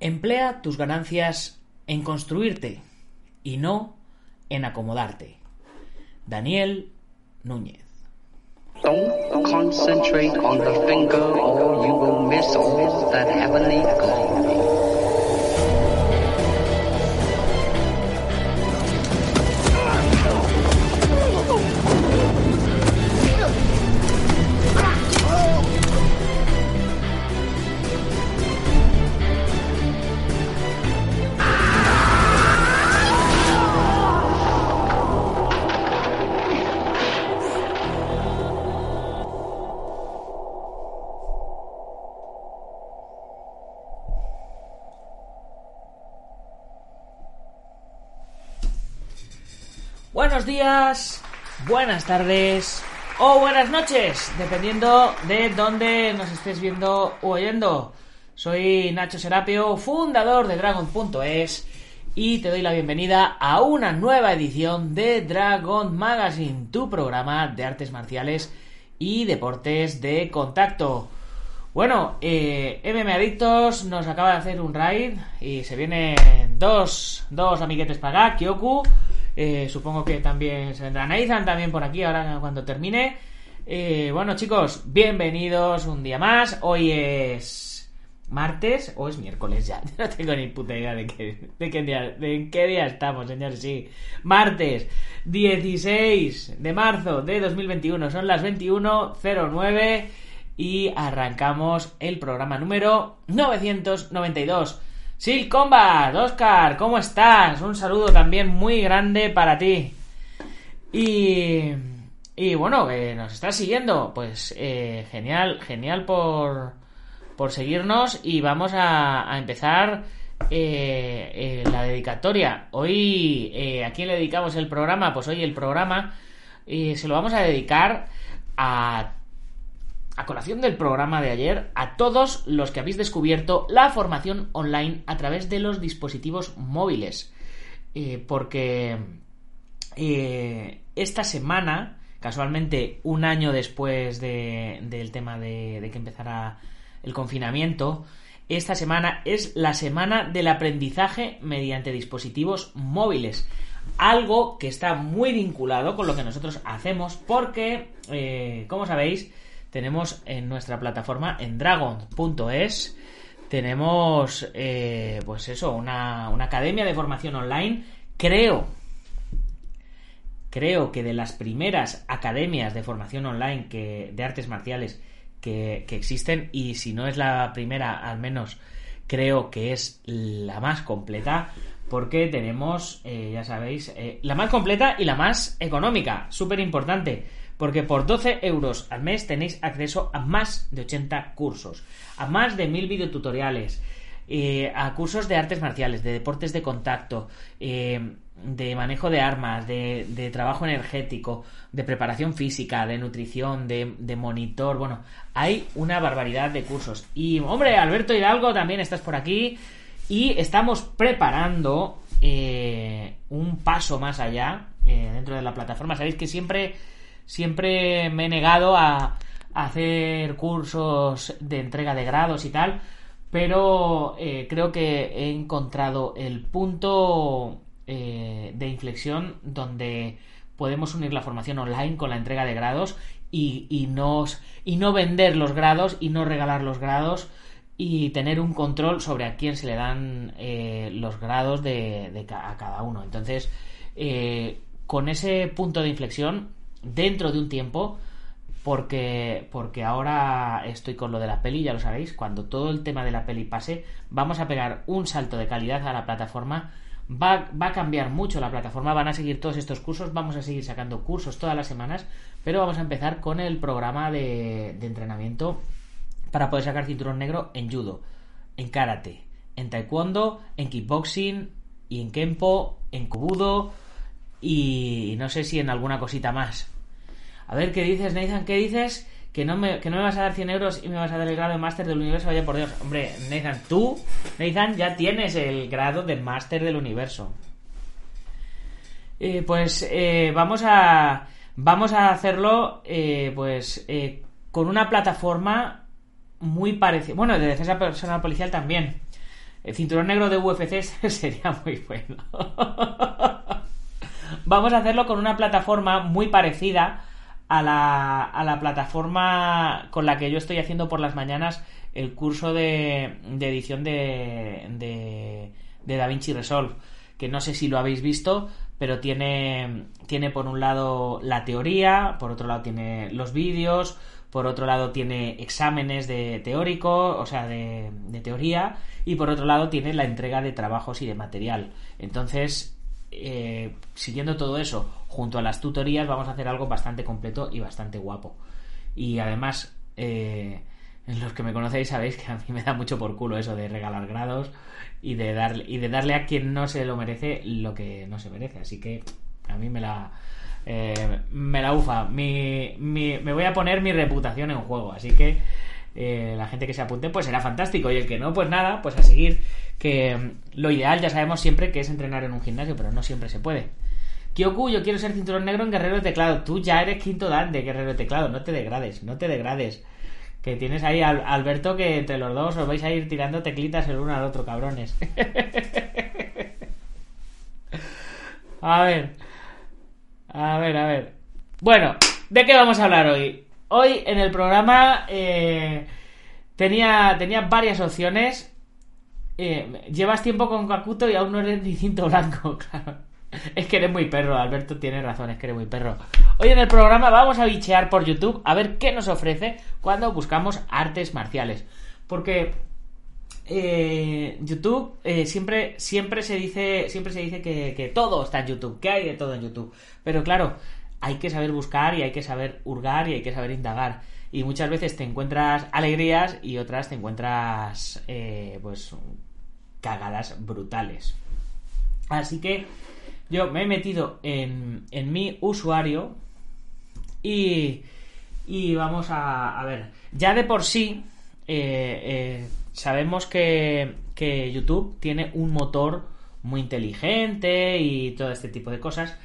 Emplea tus ganancias en construirte y no en acomodarte. Daniel Núñez. Don't concentrate on the finger or you will miss all that heavenly glory. Buenas tardes o buenas noches, dependiendo de dónde nos estés viendo o oyendo. Soy Nacho Serapio, fundador de Dragon.es y te doy la bienvenida a una nueva edición de Dragon Magazine, tu programa de artes marciales y deportes de contacto. Bueno, eh, MM Adictos nos acaba de hacer un raid y se vienen dos, dos amiguetes para acá, Kyoku eh, supongo que también se vendrá también por aquí ahora cuando termine. Eh, bueno, chicos, bienvenidos un día más. Hoy es martes o es miércoles ya. No tengo ni puta idea de qué, de qué, día, de qué día estamos, señores. Sí, martes 16 de marzo de 2021. Son las 21.09 y arrancamos el programa número 992. Sil Combat, Oscar, ¿cómo estás? Un saludo también muy grande para ti. Y, y bueno, nos estás siguiendo, pues eh, genial, genial por, por seguirnos y vamos a, empezar eh, eh, la dedicatoria. Hoy, ¿a quién le dedicamos el programa? Pues hoy el programa se lo vamos a dedicar a a colación del programa de ayer, a todos los que habéis descubierto la formación online a través de los dispositivos móviles. Eh, porque eh, esta semana, casualmente un año después de, del tema de, de que empezara el confinamiento, esta semana es la semana del aprendizaje mediante dispositivos móviles. Algo que está muy vinculado con lo que nosotros hacemos porque, eh, como sabéis, tenemos en nuestra plataforma en dragon.es tenemos eh, pues eso una, una, academia de formación online. Creo creo que de las primeras academias de formación online que, de artes marciales que, que existen y si no es la primera al menos creo que es la más completa porque tenemos eh, ya sabéis eh, la más completa y la más económica. Súper importante porque por 12 euros al mes tenéis acceso a más de 80 cursos, a más de 1000 videotutoriales, eh, a cursos de artes marciales, de deportes de contacto, eh, de manejo de armas, de, trabajo energético, de preparación física, de nutrición, de, de, monitor. Bueno, hay una barbaridad de cursos. Y, hombre, Alberto Hidalgo, también estás por aquí. Y estamos preparando eh, un paso más allá eh, dentro de la plataforma. Sabéis que siempre siempre me he negado a, hacer cursos de entrega de grados y tal, pero eh, creo que he encontrado el punto eh, de inflexión donde podemos unir la formación online con la entrega de grados y, y, no vender los grados y no regalar los grados y tener un control sobre a quién se le dan eh, los grados de, de, a cada uno. Entonces, eh, con ese punto de inflexión, dentro de un tiempo, porque, porque ahora estoy con lo de la peli, ya lo sabéis, cuando todo el tema de la peli pase, vamos a pegar un salto de calidad a la plataforma. Va, va, a cambiar mucho la plataforma, van a seguir todos estos cursos, vamos a seguir sacando cursos todas las semanas, pero vamos a empezar con el programa de, de entrenamiento para poder sacar cinturón negro en judo, en karate, en taekwondo, en kickboxing y en kempo, en kobudo y no sé si en alguna cosita más. A ver, ¿qué dices, Nathan? ¿Qué dices? Que no, me, que no me vas a dar 100 euros y me vas a dar el grado de máster del universo. Vaya por Dios. Hombre, Nathan, tú, Nathan, ya tienes el grado de máster del universo. Eh, pues eh, vamos a vamos a hacerlo eh, pues con una plataforma muy parecida bueno de defensa personal policial también el cinturón negro de UFC sería muy bueno vamos a hacerlo con una plataforma muy parecida a la, a la plataforma con la que yo estoy haciendo por las mañanas el curso de, de edición de, de, de DaVinci Resolve que no sé si lo habéis visto pero tiene, tiene por un lado la teoría, por otro lado tiene los vídeos, por otro lado tiene exámenes de teórico, o sea, de, de teoría, y por otro lado tiene la entrega de trabajos y de material. Entonces, eh, siguiendo todo eso, junto a las tutorías, vamos a hacer algo bastante completo y bastante guapo. Y además, eh, los que me conocéis sabéis que a mí me da mucho por culo eso de regalar grados y de darle y de darle a quien no se lo merece lo que no se merece. Así que a mí me la eh, me la ufa. Me voy a poner mi reputación en juego. Así que eh, la gente que se apunte pues será fantástico y el que no pues nada pues a seguir que mm, lo ideal ya sabemos siempre que es entrenar en un gimnasio pero no siempre se puede Kyoku, yo quiero ser cinturón negro en guerrero de teclado. Tú ya eres quinto dan de guerrero de teclado. No te degrades, no te degrades. Que tienes ahí Alberto que entre los dos os vais a ir tirando teclitas el uno al otro, cabrones. a ver. A ver, a ver. Bueno, ¿de qué vamos a hablar hoy? Hoy en el programa eh, tenía, varias opciones. Eh, llevas tiempo con Kakuto y aún no eres ni cinto blanco, claro. Es que eres muy perro, Alberto tiene razón, es que eres muy perro. Hoy en el programa vamos a bichear por YouTube a ver qué nos ofrece cuando buscamos artes marciales. Porque eh, YouTube siempre, siempre se dice, siempre se dice que, que, todo está en YouTube, que hay de todo en YouTube. Pero claro, hay que saber buscar y hay que saber hurgar y hay que saber indagar. Y muchas veces te encuentras alegrías y otras te encuentras eh, pues cagadas brutales. Así que yo me he metido en, en mi usuario y, y vamos a, a, ver. Ya de por sí eh, eh, sabemos que, que YouTube tiene un motor muy inteligente y todo este tipo de cosas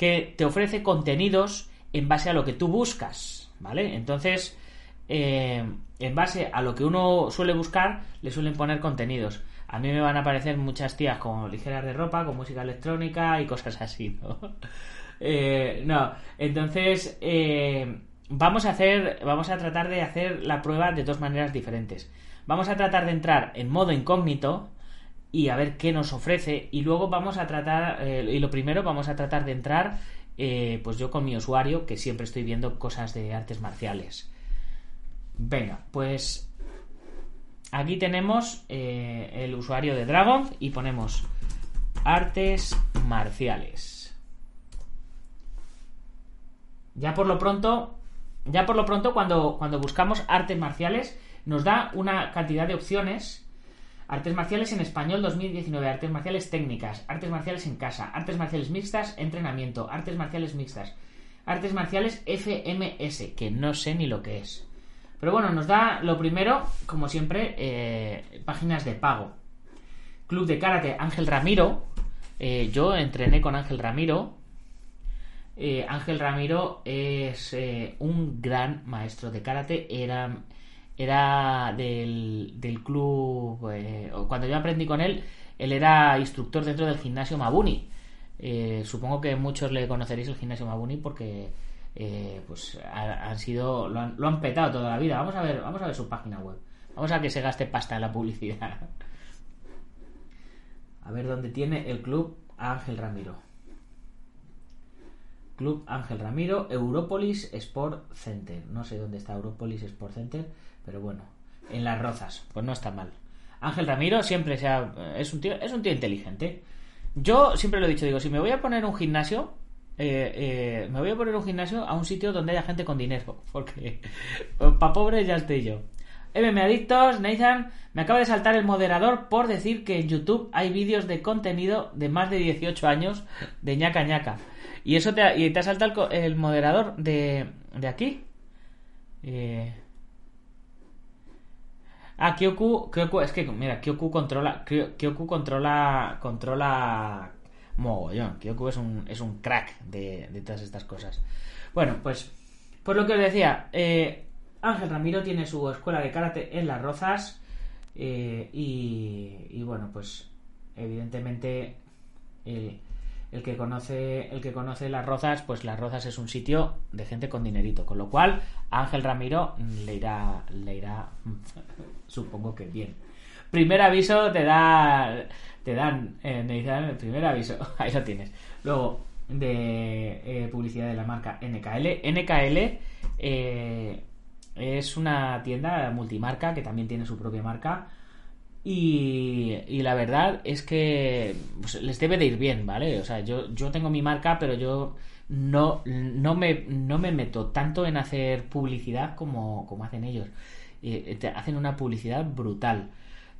que te ofrece contenidos en base a lo que tú buscas, ¿vale? Entonces, eh, en base a lo que uno suele buscar, le suelen poner contenidos a mí me van a aparecer muchas tías con ligeras de ropa, con música electrónica y cosas así, ¿no? eh, no, entonces eh, vamos a hacer, vamos a tratar de hacer la prueba de dos maneras diferentes. Vamos a tratar de entrar en modo incógnito y a ver qué nos ofrece y luego vamos a tratar, eh, y lo primero vamos a tratar de entrar, eh, pues yo con mi usuario que siempre estoy viendo cosas de artes marciales. Venga, pues Aquí tenemos eh, el usuario de Dragon y ponemos artes marciales. Ya por lo pronto, ya por lo pronto cuando, cuando buscamos artes marciales nos da una cantidad de opciones. Artes marciales en español 2019, artes marciales técnicas, artes marciales en casa, artes marciales mixtas, entrenamiento, artes marciales mixtas, artes marciales FMS, que no sé ni lo que es. Pero bueno, nos da lo primero, como siempre, eh, páginas de pago. Club de Karate Ángel Ramiro. Eh, yo entrené con Ángel Ramiro. Eh, Ángel Ramiro es un gran maestro de karate. Era, era del, del club. Eh, cuando yo aprendí con él, él era instructor dentro del gimnasio Mabuni. Eh, supongo que muchos le conoceréis el gimnasio Mabuni porque eh, pues han sido lo han, lo han, petado toda la vida. Vamos a ver, vamos a ver su página web. Vamos a que se gaste pasta en la publicidad. A ver dónde tiene el club Ángel Ramiro. Club Ángel Ramiro, Europolis Sport Center. No sé dónde está Europolis Sport Center, pero bueno, en las Rozas, pues no está mal. Ángel Ramiro siempre sea, es un tío, es un tío inteligente. Yo siempre lo he dicho, digo, si me voy a poner un gimnasio, eh, eh, me voy a poner un gimnasio a un sitio donde haya gente con dinero, porque para pobres ya estoy yo. MM Adictos, Nathan, me acaba de saltar el moderador por decir que en YouTube hay vídeos de contenido de más de 18 años de ñaca ñaca. Y eso te ha, y te ha saltado el, el moderador de, de aquí. Eh... Ah, Kyoku, Kyoku, es que mira, Kyoku controla, Kyo- Kyoku controla, controla mogollón. Kyoku es un, es un crack de, de todas estas cosas. Bueno, pues, pues lo que os decía, eh, Ángel Ramiro tiene su escuela de karate en Las Rozas eh, y, y bueno, pues evidentemente el, el que conoce el que conoce Las Rozas, pues Las Rozas es un sitio de gente con dinerito, con lo cual Ángel Ramiro le irá le irá supongo que bien. Primer aviso te da te dan eh, me dicen el primer aviso, ahí lo tienes. Luego de eh, publicidad de la marca NKL, NKL eh, es una tienda multimarca que también tiene su propia marca. Y, y la verdad es que pues, les debe de ir bien, ¿vale? O sea, yo, yo tengo mi marca, pero yo no, no, me, no me meto tanto en hacer publicidad como, como hacen ellos. Eh, te hacen una publicidad brutal.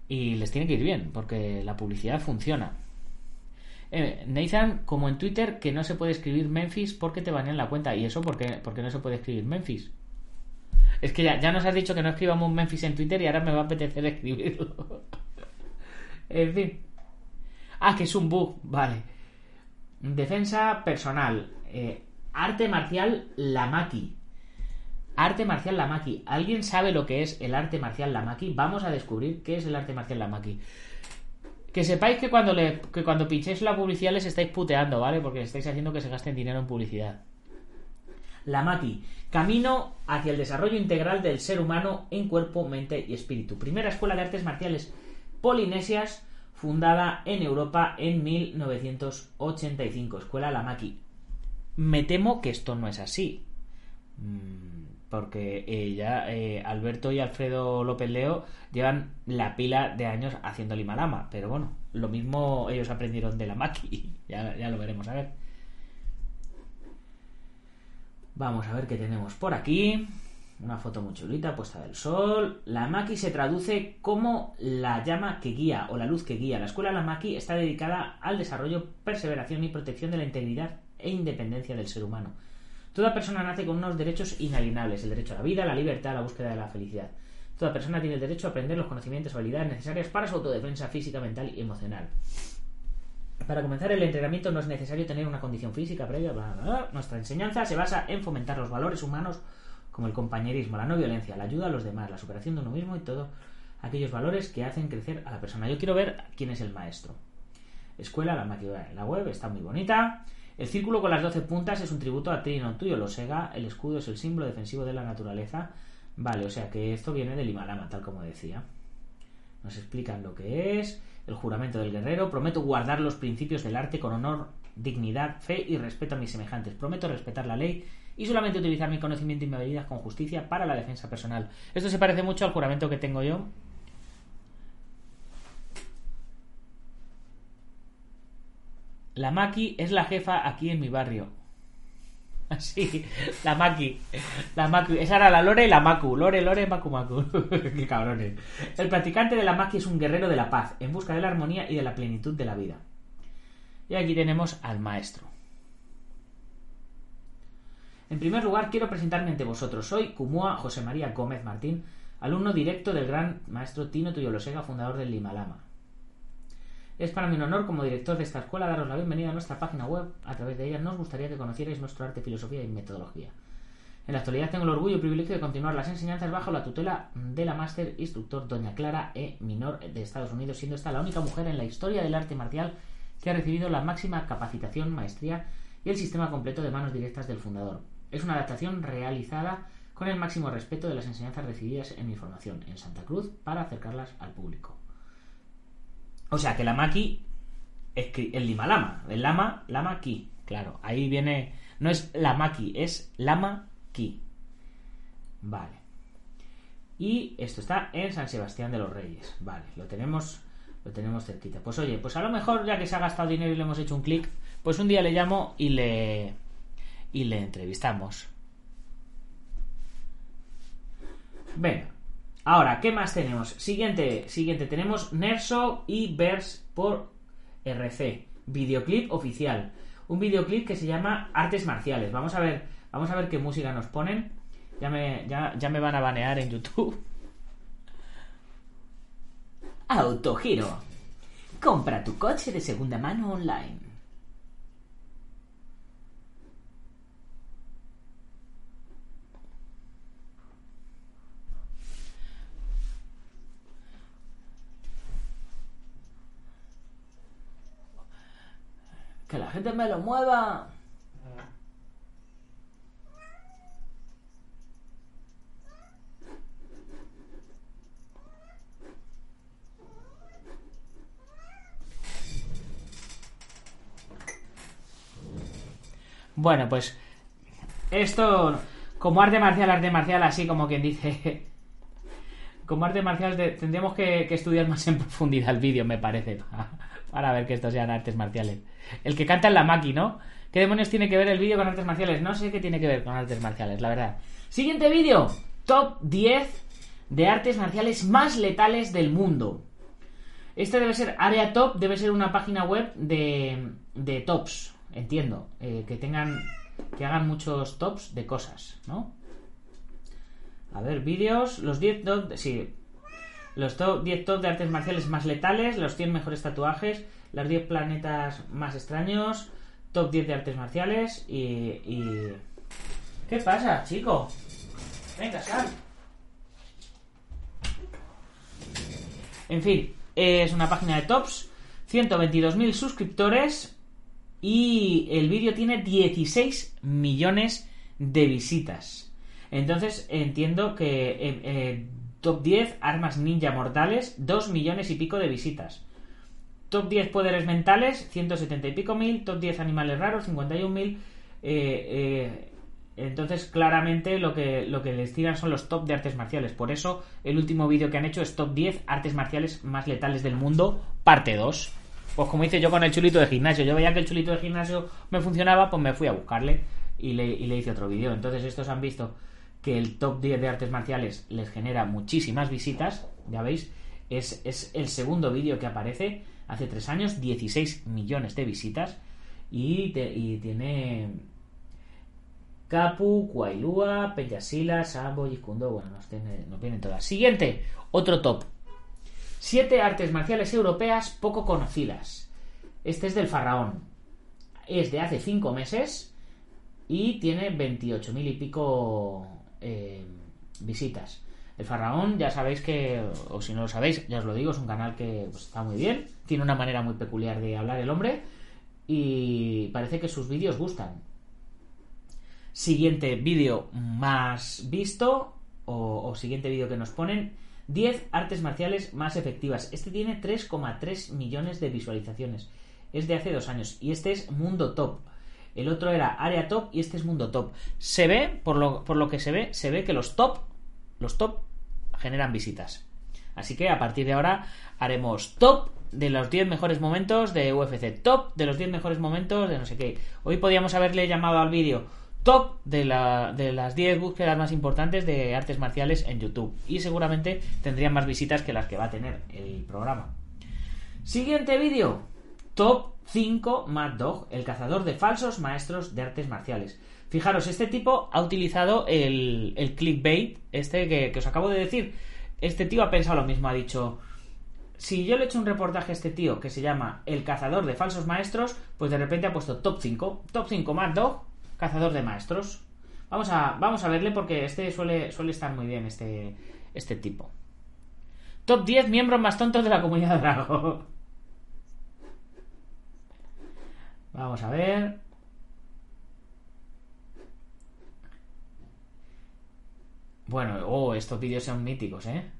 Y les tiene que ir bien, porque la publicidad funciona. Eh, Nathan, como en Twitter, que no se puede escribir Memphis porque te banean la cuenta. ¿Y eso por qué, por qué no se puede escribir Memphis? Es que ya, ya nos has dicho que no escribamos Memphis en Twitter y ahora me va a apetecer escribirlo. en fin. Ah, que es un bug. Vale. Defensa personal. Eh, arte marcial Lamaki. Arte marcial Lamaki. ¿Alguien sabe lo que es el arte marcial Lamaki? Vamos a descubrir qué es el arte marcial Lamaki. Que sepáis que cuando, le, que cuando pinchéis la publicidad les estáis puteando, ¿vale? Porque estáis haciendo que se gasten dinero en publicidad. La Maki, camino hacia el desarrollo integral del ser humano en cuerpo, mente y espíritu. Primera escuela de artes marciales polinesias fundada en Europa en 1985. Escuela La Maki. Me temo que esto no es así. Mm, Porque ya eh, Alberto y Alfredo López Leo llevan la pila de años haciendo Lima Lama. Pero bueno, lo mismo ellos aprendieron de la Maki. Ya, ya lo veremos a ver. Vamos a ver qué tenemos por aquí. Una foto muy chulita puesta del sol. La Maki se traduce como la llama que guía o la luz que guía. La escuela La Maki está dedicada al desarrollo, perseveración y protección de la integridad e independencia del ser humano. Toda persona nace con unos derechos inalienables, el derecho a la vida, la libertad, la búsqueda de la felicidad. Toda persona tiene el derecho a aprender los conocimientos o habilidades necesarias para su autodefensa física, mental y emocional. Para comenzar el entrenamiento no es necesario tener una condición física previa. Bla, bla, bla. Nuestra enseñanza se basa en fomentar los valores humanos como el compañerismo, la no violencia, la ayuda a los demás, la superación de uno mismo y todos aquellos valores que hacen crecer a la persona. Yo quiero ver quién es el maestro. Escuela, la máquina la web, está muy bonita. El círculo con las 12 puntas es un tributo a Trino tuyo, lo Sega. El escudo es el símbolo defensivo de la naturaleza. Vale, o sea que esto viene del Himalama, tal como decía. Nos explican lo que es. El juramento del guerrero. Prometo guardar los principios del arte con honor, dignidad, fe y respeto a mis semejantes. Prometo respetar la ley y solamente utilizar mi conocimiento y mi habilidad con justicia para la defensa personal. Esto se parece mucho al juramento que tengo yo. La Maki es la jefa aquí en mi barrio. Así, la Maki. La Maki. Esa era la Lore y la Maku. Lore, Lore, Maku, Maku. Qué cabrones. El practicante de la Maki es un guerrero de la paz, en busca de la armonía y de la plenitud de la vida. Y aquí tenemos al maestro. En primer lugar, quiero presentarme ante vosotros. Soy Kumua José María Gómez Martín, alumno directo del gran maestro Tino Tuyolosega, fundador del Limalama. Es para mí un honor, como director de esta escuela, daros la bienvenida a nuestra página web. A través de ella nos gustaría que conocierais nuestro arte, filosofía y metodología. En la actualidad tengo el orgullo y privilegio de continuar las enseñanzas bajo la tutela de la máster instructor Doña Clara E. Minor de Estados Unidos, siendo esta la única mujer en la historia del arte marcial que ha recibido la máxima capacitación, maestría y el sistema completo de manos directas del fundador. Es una adaptación realizada con el máximo respeto de las enseñanzas recibidas en mi formación en Santa Cruz para acercarlas al público. O sea que la Maki es el Lima Lama, el Lama, Lama Ki. Claro, ahí viene. No es la Maki, es Lama Ki. Vale. Y esto está en San Sebastián de los Reyes. Vale, lo tenemos. Lo tenemos cerquita. Pues oye, pues a lo mejor ya que se ha gastado dinero y le hemos hecho un clic, pues un día le llamo y le. y le entrevistamos. Venga. Ahora, ¿qué más tenemos? Siguiente, siguiente, tenemos Nerso y Verse por RC, videoclip oficial. Un videoclip que se llama Artes Marciales. Vamos a ver, vamos a ver qué música nos ponen. Ya me, ya, ya me van a banear en YouTube. Autogiro. Compra tu coche de segunda mano online. Que la gente me lo mueva. Bueno, pues esto como arte marcial, arte marcial, así como quien dice, como arte marcial tendríamos que, que estudiar más en profundidad el vídeo, me parece, para, ver que estos sean artes marciales. El que canta en la Maki, ¿no? ¿Qué demonios tiene que ver el vídeo con artes marciales? No sé qué tiene que ver con artes marciales, la verdad. Siguiente vídeo, top 10 de artes marciales más letales del mundo. Este debe ser Área Top, debe ser una página web de, de tops, entiendo. eh, que tengan, que hagan muchos tops de cosas, ¿no? A ver, vídeos, los 10 top, sí. Los top, 10 top de artes marciales más letales, los 100 mejores tatuajes, los 10 planetas más extraños, top 10 de artes marciales y... y... ¿Qué pasa, chico? Venga, sal. En fin, es una página de tops, 122.000 suscriptores y el vídeo tiene 16 millones de visitas. Entonces entiendo que eh, eh, top 10 armas ninja mortales, 2 millones y pico de visitas. Top 10 poderes mentales, 170 y pico mil. Top 10 animales raros, 51 mil. Eh, eh, entonces, claramente lo que, lo que les tiran son los top de artes marciales. Por eso, el último vídeo que han hecho es top 10 artes marciales más letales del mundo, parte 2. Pues como hice yo con el chulito de gimnasio. Yo veía que el chulito de gimnasio me funcionaba, pues me fui a buscarle y le, y le hice otro vídeo. Entonces, estos han visto que el top 10 de artes marciales les genera muchísimas visitas. Ya veis, es, es el segundo vídeo que aparece hace tres años, 16 millones de visitas. Y, te- y tiene Capu, Kuailua, Peyasila, Sambo, Yikundo. Bueno, nos, vienen todas. Siguiente, otro top. Siete artes marciales europeas poco conocidas. Este es del Faraón. Es de hace cinco meses y tiene 28.000 y pico eh, visitas. El Faraón, ya sabéis que, o si no lo sabéis, ya os lo digo, es un canal que pues, está muy bien. Tiene una manera muy peculiar de hablar el hombre y parece que sus vídeos gustan. Siguiente vídeo más visto o, o siguiente vídeo que nos ponen 10 artes marciales más efectivas. Este tiene 3,3 millones de visualizaciones. Es de hace dos años y este es Mundo Top. El otro era Área Top y este es Mundo Top. Se ve, por lo, por lo que se ve, se ve que los top, los top generan visitas. Así que a partir de ahora haremos top de los 10 mejores momentos de UFC, top de los 10 mejores momentos de no sé qué. Hoy podíamos haberle llamado al vídeo top de, la- de las 10 búsquedas más importantes de artes marciales en YouTube. Y seguramente tendrían más visitas que las que va a tener el programa. Siguiente vídeo. Top 5 Mad Dog, el cazador de falsos maestros de artes marciales. Fijaros, este tipo ha utilizado el, clickbait, este que, os acabo de decir. Este tío ha pensado lo mismo, ha dicho, si yo le he hecho un reportaje a este tío que se llama El cazador de falsos maestros, pues de repente ha puesto top 5. Top 5 Mad Dog, cazador de maestros. Vamos a, vamos a verle porque este suele, suele estar muy bien, este, este tipo. Top 10 miembros más tontos de la comunidad Drago. Vamos a ver. Bueno, oh, estos vídeos son míticos, ¿eh?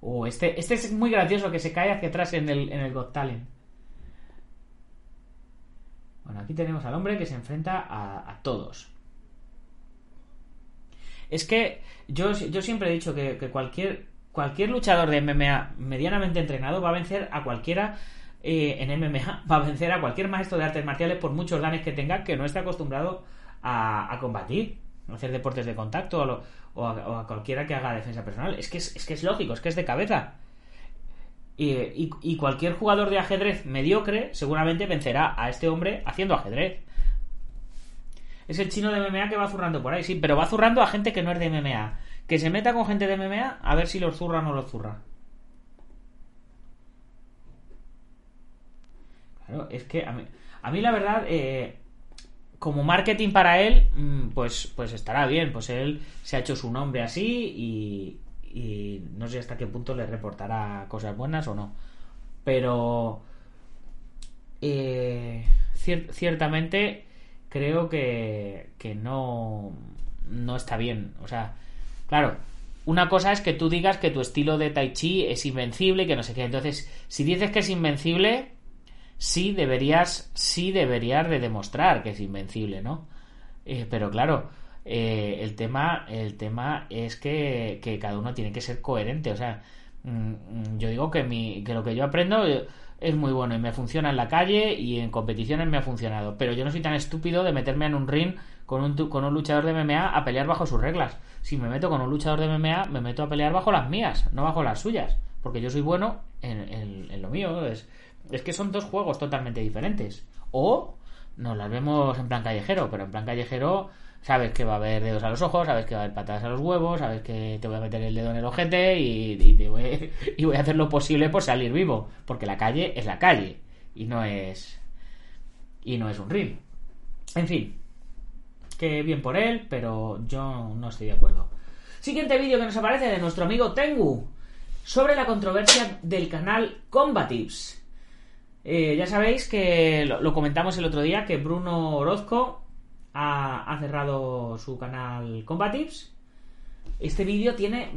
Oh, este, este es muy gracioso que se cae hacia atrás en el, en el Got Talent. Bueno, aquí tenemos al hombre que se enfrenta a, todos. Es que yo, yo siempre he dicho que cualquier, cualquier luchador de MMA medianamente entrenado va a vencer a cualquiera eh, en MMA, va a vencer a cualquier maestro de artes marciales por muchos danes que tenga que no esté acostumbrado a, combatir, a hacer deportes de contacto o, a, o a cualquiera que haga defensa personal. Es que es, es que es lógico, es que es de cabeza. Y, y- y cualquier jugador de ajedrez mediocre seguramente vencerá a este hombre haciendo ajedrez. Es el chino de MMA que va zurrando por ahí, sí, pero va zurrando a gente que no es de MMA. Que se meta con gente de MMA a ver si los zurra o no los zurra. Claro, es que a mí, a mí la verdad, eh, como marketing para él, mm, pues, pues estará bien. Pues él se ha hecho su nombre así y, no sé hasta qué punto le reportará cosas buenas o no. Pero eh, cier- ciertamente creo que, que no, no está bien. O sea, claro, una cosa es que tú digas que tu estilo de Tai Chi es invencible y que no sé qué. Entonces, si dices que es invencible, sí deberías, sí deberías de demostrar que es invencible, ¿no? Eh, pero claro, eh, el tema, el tema es que, que cada uno tiene que ser coherente. O sea, mm, mm, yo digo que mi, que lo que yo aprendo eh, es muy bueno y me funciona en la calle y en competiciones me ha funcionado. Pero yo no soy tan estúpido de meterme en un ring con un, con un luchador de MMA a pelear bajo sus reglas. Si me meto con un luchador de MMA, me meto a pelear bajo las mías, no bajo las suyas. Porque yo soy bueno en, en- en lo mío. Es, es que son dos juegos totalmente diferentes. O nos las vemos en plan callejero, pero en plan callejero sabes que va a haber dedos a los ojos, sabes que va a haber patadas a los huevos, sabes que te voy a meter el dedo en el ojete y, y te voy, y voy a hacer lo posible por salir vivo. Porque la calle es la calle y no es. Y no es un ring. En fin, que bien por él, pero yo no estoy de acuerdo. Siguiente vídeo que nos aparece de nuestro amigo Tengu sobre la controversia del canal Combatives. Eh, ya sabéis que lo, comentamos el otro día que Bruno Orozco ha, cerrado su canal Combatives. Este vídeo tiene,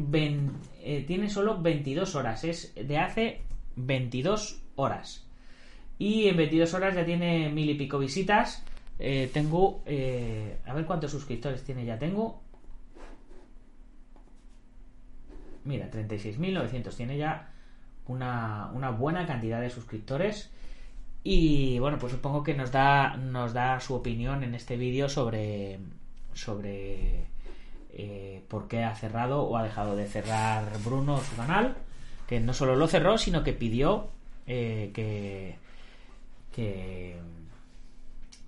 eh, tiene solo 22 horas, es de hace 22 horas. Y en 22 horas ya tiene mil y pico visitas. Eh, tengo. eh, a ver cuántos suscriptores tiene ya. Tengo. Mira, 36.900. Tiene ya una, una buena cantidad de suscriptores. Y bueno, pues supongo que nos da, nos da su opinión en este vídeo sobre. sobre. eh, por qué ha cerrado o ha dejado de cerrar Bruno su canal. Que no solo lo cerró, sino que pidió que. que.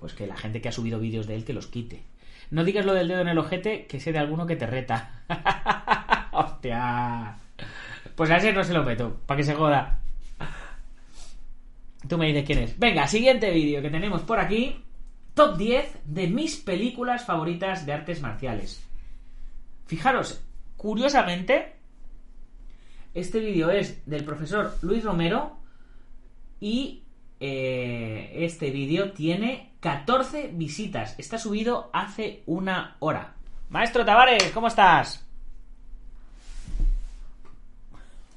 Pues que la gente que ha subido vídeos de él que los quite. No digas lo del dedo en el ojete, que sé de alguno que te reta. Hostia. Pues a ese no se lo meto, para que se joda. Tú me dices quién es. Venga, siguiente vídeo que tenemos por aquí. Top 10 de mis películas favoritas de artes marciales. Fijaros, curiosamente, este vídeo es del profesor Luis Romero y eh, este vídeo tiene 14 visitas. Está subido hace una hora. Maestro Tavares, ¿cómo estás?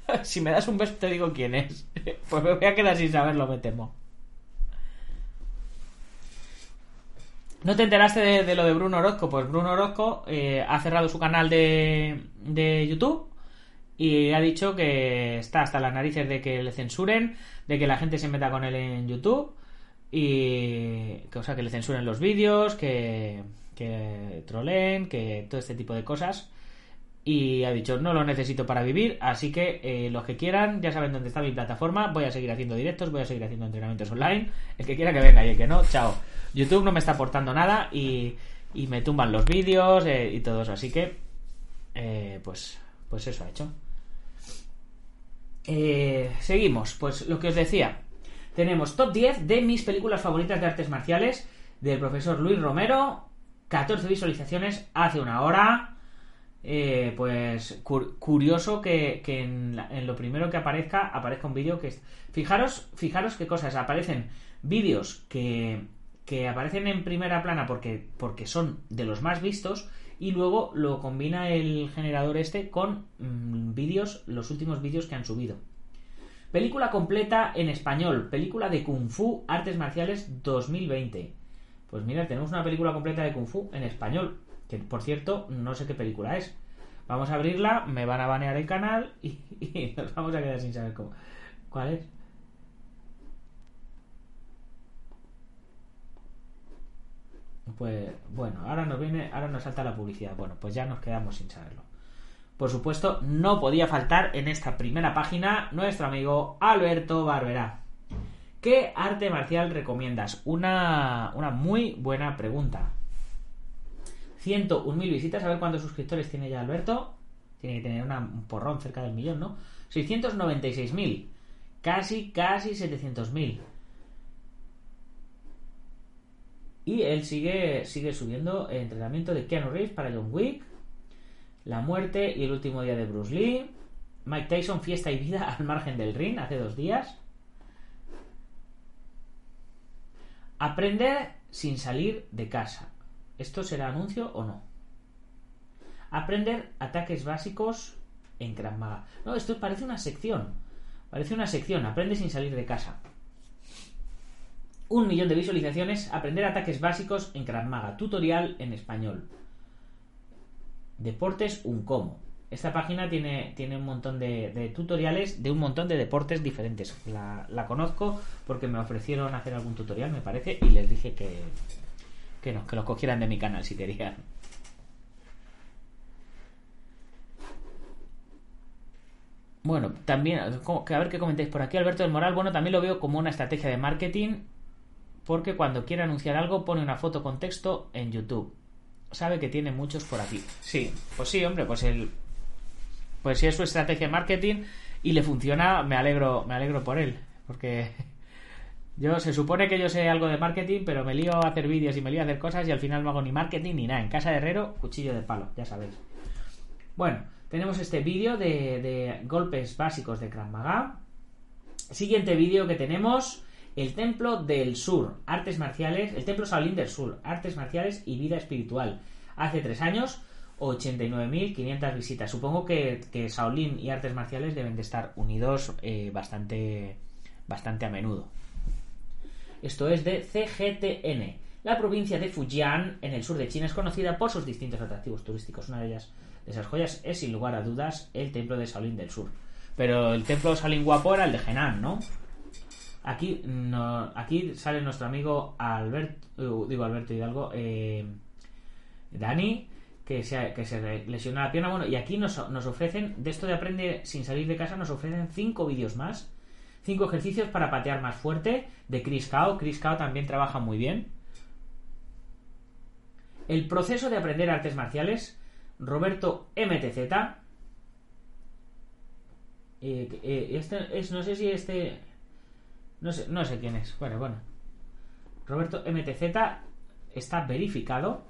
si me das un beso te digo quién es. Pues me voy a quedar sin saberlo, me temo. ¿No te enteraste de, lo de Bruno Orozco? Pues Bruno Orozco eh, ha cerrado su canal de, de YouTube y ha dicho que está hasta las narices de que le censuren, de que la gente se meta con él en YouTube y que, o sea, que le censuren los vídeos, que, que troleen, que todo este tipo de cosas. Y ha dicho, no lo necesito para vivir, así que eh, los que quieran, ya saben dónde está mi plataforma, voy a seguir haciendo directos, voy a seguir haciendo entrenamientos online, el que quiera que venga y el que no, chao. YouTube no me está aportando nada y, y me tumban los vídeos eh, y todo eso, así que, eh, pues, pues eso ha hecho. Eh, seguimos, pues lo que os decía, tenemos top 10 de mis películas favoritas de artes marciales del profesor Luis Romero, 14 visualizaciones hace una hora. Eh, pues cur- curioso que, que en, en lo primero que aparezca aparezca un vídeo que es... Fijaros, fijaros qué cosas, aparecen vídeos que, que aparecen en primera plana porque, porque son de los más vistos y luego lo combina el generador este con mm, vídeos, los últimos vídeos que han subido. Película completa en español, película de Kung Fu Artes Marciales 2020. Pues mira, tenemos una película completa de Kung Fu en español, que por cierto no sé qué película es. Vamos a abrirla, me van a banear el canal y, y nos vamos a quedar sin saber cómo. ¿Cuál es? Pues bueno, ahora nos viene, ahora nos salta la publicidad. Bueno, pues ya nos quedamos sin saberlo. Por supuesto, no podía faltar en esta primera página nuestro amigo Alberto Barberá. ¿Qué arte marcial recomiendas? Una, una muy buena pregunta. 101.000 visitas, a ver cuántos suscriptores tiene ya Alberto. Tiene que tener un porrón cerca del millón, ¿no? 696.000. Casi, casi 700.000. Y él sigue, sigue subiendo el entrenamiento de Keanu Reeves para John Wick, La muerte y el último día de Bruce Lee, Mike Tyson, fiesta y vida al margen del ring hace dos días. Aprender sin salir de casa. ¿Esto será anuncio o no? Aprender ataques básicos en Krav Maga. No, esto parece una sección. Parece una sección. Aprende sin salir de casa un millón de visualizaciones, aprender ataques básicos en Krav Maga, tutorial en español. Deportes un como. Esta página tiene, tiene un montón de, tutoriales de un montón de deportes diferentes. La, conozco porque me ofrecieron hacer algún tutorial, me parece, y les dije que, que no, que los cogieran de mi canal si querían. Bueno, también, a ver qué comentáis por aquí. Alberto del Moral, bueno, también lo veo como una estrategia de marketing porque cuando quiere anunciar algo pone una foto con texto en YouTube. Sabe que tiene muchos por aquí. Sí, pues sí, hombre, pues el pues si es su estrategia de marketing y le funciona, me alegro, me alegro por él, porque yo se supone que yo sé algo de marketing, pero me lío a hacer vídeos y me lío a hacer cosas y al final no hago ni marketing ni nada. En casa de herrero, cuchillo de palo, ya sabéis. Bueno, tenemos este vídeo de, golpes básicos de Krav Maga. Siguiente vídeo que tenemos el Templo del Sur, artes marciales, el Templo Shaolin del Sur, artes marciales y vida espiritual. Hace tres años, 89.500 visitas. Supongo que, que, Shaolin y artes marciales deben de estar unidos eh, bastante, bastante a menudo. Esto es de CGTN. La provincia de Fujian, en el sur de China, es conocida por sus distintos atractivos turísticos. Una de ellas, de esas joyas, es sin lugar a dudas el templo de Shaolin del Sur. Pero el templo de Shaolin guapo era el de Henan, ¿no? Aquí, aquí sale nuestro amigo Alberto, uh, digo Alberto Hidalgo, eh, Dani, que se, que se lesionó la pierna. Bueno, y aquí nos, ofrecen, de esto de aprende sin salir de casa, nos ofrecen cinco vídeos más. Cinco ejercicios para patear más fuerte de Chris Cao. Chris Cao también trabaja muy bien. El proceso de aprender artes marciales. Roberto MTZ. Eh, eh, este es, no sé si este no sé, no sé quién es. Bueno, bueno. Roberto MTZ está verificado.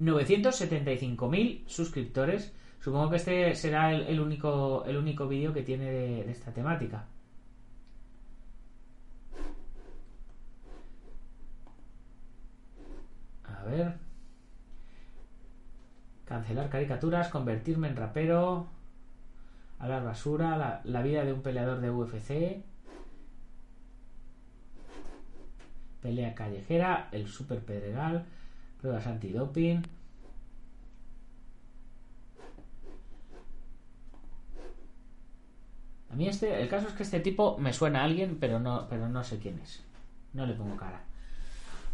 975.000 suscriptores. Supongo que este será el, único, el único vídeo que tiene de, esta temática. A ver. Cancelar caricaturas, convertirme en rapero, hablar basura, la, la vida de un peleador de UFC. Pelea callejera, el Super Pedregal, pruebas antidoping. A mí este, el caso es que este tipo me suena a alguien, pero no, pero no sé quién es. No le pongo cara.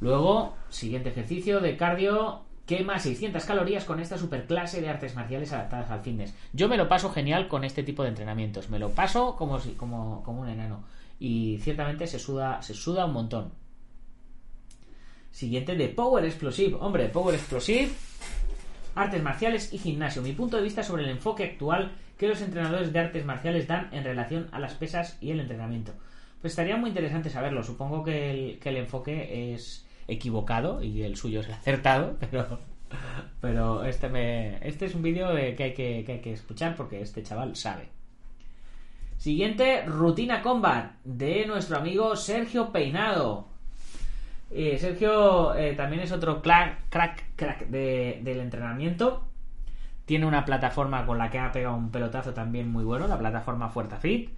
Luego, siguiente ejercicio de cardio. Quema 600 calorías con esta superclase de artes marciales adaptadas al fitness. Yo me lo paso genial con este tipo de entrenamientos. Me lo paso como, si, como, como un enano. Y ciertamente se suda, se suda un montón. Siguiente de Power Explosive. Hombre, Power Explosive, artes marciales y gimnasio. Mi punto de vista sobre el enfoque actual que los entrenadores de artes marciales dan en relación a las pesas y el entrenamiento. Pues estaría muy interesante saberlo. Supongo que el, enfoque es equivocado y el suyo es acertado, pero, pero este, me, este es un vídeo que, hay que, que hay que escuchar porque este chaval sabe. Siguiente, rutina combat de nuestro amigo Sergio Peinado. Sergio eh, también es otro crack, crack, del entrenamiento. Tiene una plataforma con la que ha pegado un pelotazo también muy bueno, la plataforma Fuerza Fit.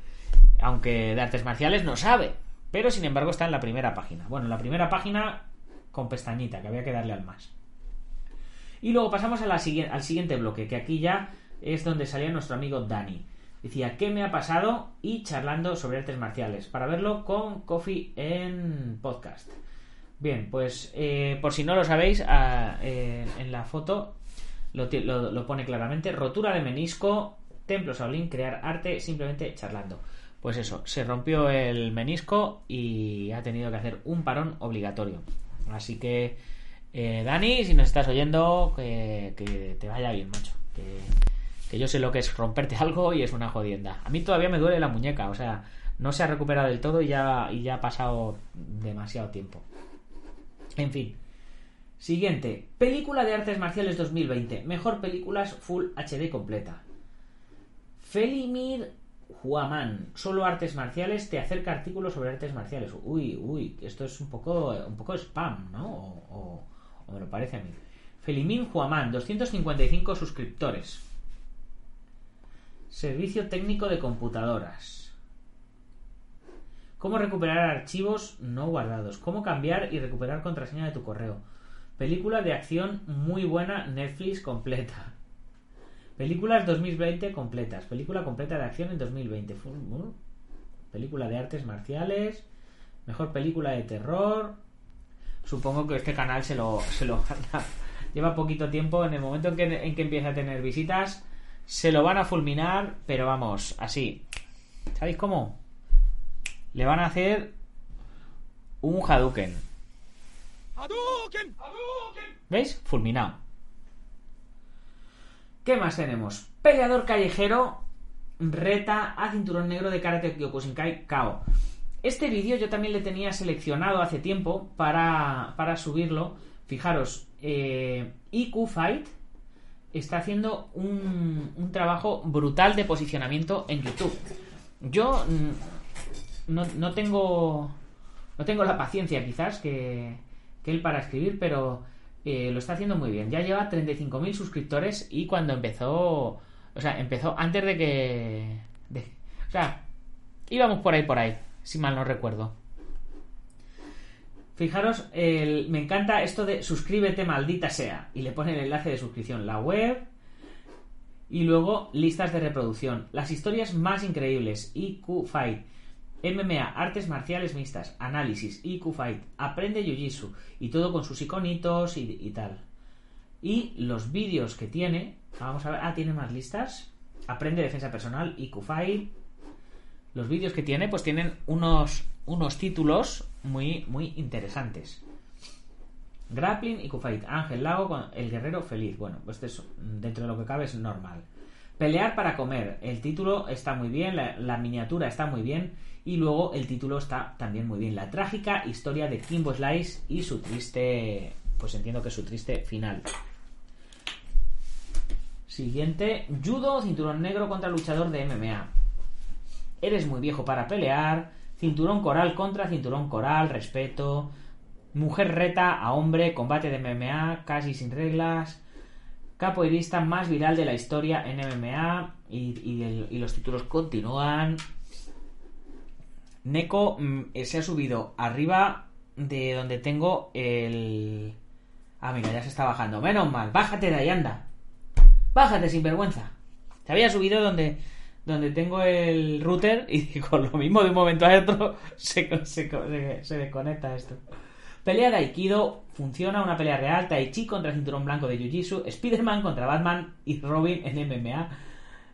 Aunque de artes marciales no sabe, pero sin embargo está en la primera página. Bueno, la primera página con pestañita, que había que darle al más. Y luego pasamos al siguiente bloque, que aquí ya es donde salía nuestro amigo Dani. Decía, ¿qué me ha pasado? Y charlando sobre artes marciales. Para verlo con Coffee en podcast. Bien, pues eh, por si no lo sabéis, ah, eh, en la foto lo, pone claramente, rotura de menisco, templo Shaolin, crear arte simplemente charlando. Pues eso, se rompió el menisco y ha tenido que hacer un parón obligatorio. Así que, eh, Dani, si nos estás oyendo, que, que te vaya bien, macho. Que, que yo sé lo que es romperte algo y es una jodienda. A mí todavía me duele la muñeca, o sea, no se ha recuperado del todo y ya, y ya ha pasado demasiado tiempo. En fin. Siguiente. Película de artes marciales 2020. Mejor películas Full HD completa. Felimir Huaman. Solo artes marciales te acerca artículos sobre artes marciales. Uy, uy, esto es un poco, un poco spam, ¿no? O, me lo parece a mí. Felimir Huaman, 255 suscriptores. Servicio técnico de computadoras. Cómo recuperar archivos no guardados. Cómo cambiar y recuperar contraseña de tu correo. Película de acción muy buena, Netflix completa. Películas 2020 completas. Película completa de acción en 2020. Fu- uh, Película de artes marciales. Mejor película de terror. Supongo que este canal se lo, se. Lleva poquito tiempo. En el momento en que, en que empieza a tener visitas, se lo van a fulminar. Pero vamos, así. ¿Sabéis cómo? Le van a hacer un Hadouken. ¿Veis? Fulminado. ¿Qué más tenemos? Peleador callejero reta a cinturón negro de Karate Kyokushinkai KO. Este vídeo yo también le tenía seleccionado hace tiempo para, para subirlo. Fijaros, eh, IQ Fight está haciendo un, un trabajo brutal de posicionamiento en YouTube. Yo mm, no, no tengo no tengo la paciencia quizás que, que él para escribir, pero eh, lo está haciendo muy bien. Ya lleva 35.000 suscriptores y cuando empezó, o sea, empezó antes de que... o sea, íbamos por ahí, por ahí, si mal no recuerdo. Fijaros, me encanta esto de suscríbete maldita sea y le pone el enlace de suscripción, la web y luego listas de reproducción, las historias más increíbles, IQ Fight, MMA, artes marciales mixtas, análisis, IQ Fight, aprende Jiu-Jitsu y todo con sus iconitos y, tal. Y los vídeos que tiene, vamos a ver, ah, tiene más listas, aprende defensa personal, IQ Fight. Los vídeos que tiene, pues tienen unos, unos títulos muy, muy interesantes. Grappling y Fight. Ángel Lago el guerrero feliz. Bueno, pues esto es, dentro de lo que cabe es normal. Pelear para comer. El título está muy bien, la, miniatura está muy bien y luego el título está también muy bien. La trágica historia de Kimbo Slice y su triste, pues entiendo que su triste final. Siguiente, judo, cinturón negro contra luchador de MMA. Eres muy viejo para pelear. Cinturón coral contra cinturón coral, respeto. Mujer reta a hombre, combate de MMA, casi sin reglas. Capoeirista más viral de la historia en MMA. Y, los títulos continúan. Neko mm, eh, se ha subido arriba de donde tengo el... Ah, mira, ya se está bajando. Menos mal, bájate de ahí, anda. Bájate sin vergüenza. Se había subido donde, donde tengo el router y con lo mismo de un momento a otro se, se, se- se desconecta esto. Pelea de Aikido, funciona una pelea real, Tai Chi contra cinturón blanco de Jiu-Jitsu, Spider-Man contra Batman y Robin en MMA,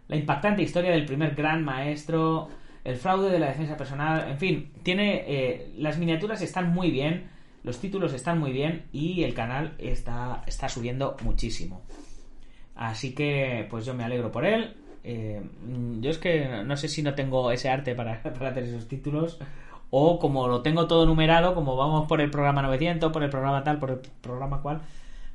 la impactante historia del primer gran maestro, el fraude de la defensa personal, en fin, tiene eh, las miniaturas están muy bien, los títulos están muy bien y el canal está, está subiendo muchísimo. Así que, pues yo me alegro por él. Eh, yo es que no sé si no tengo ese arte para, para hacer esos títulos. O como lo tengo todo numerado, como vamos por el programa 900, por el programa tal, por el programa cual,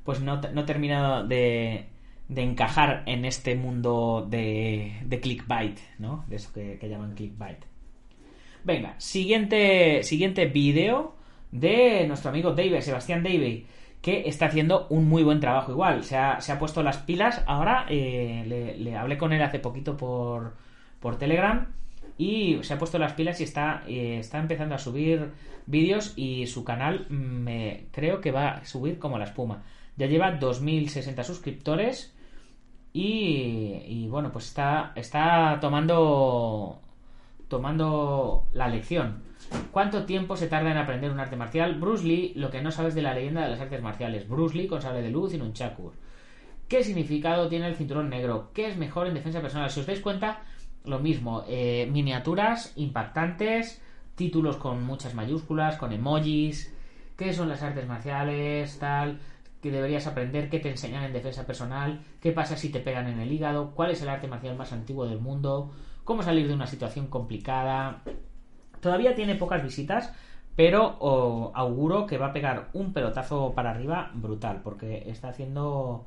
pues no, no he terminado de, de encajar en este mundo de, de clickbait, ¿no? De eso que, que llaman clickbait. Venga, siguiente, siguiente vídeo de nuestro amigo David, Sebastián David, que está haciendo un muy buen trabajo igual. Se ha, se ha puesto las pilas. Ahora eh, le, le hablé con él hace poquito por, por Telegram y se ha puesto las pilas y está, eh, está empezando a subir vídeos y su canal mm, me, creo que va a subir como la espuma. Ya lleva 2.060 suscriptores y, y bueno, pues está, está tomando tomando la lección. ¿Cuánto tiempo se tarda en aprender un arte marcial? Bruce Lee, lo que no sabes de la leyenda de las artes marciales. Bruce Lee con sable de luz y un chakur. ¿Qué significado tiene el cinturón negro? ¿Qué es mejor en defensa personal? Si os dais cuenta, lo mismo. Eh, miniaturas impactantes, títulos con muchas mayúsculas, con emojis. ¿Qué son las artes marciales? Tal que deberías aprender, qué te enseñan en defensa personal, qué pasa si te pegan en el hígado, cuál es el arte marcial más antiguo del mundo, cómo salir de una situación complicada. Todavía tiene pocas visitas, pero auguro que va a pegar un pelotazo para arriba brutal, porque está haciendo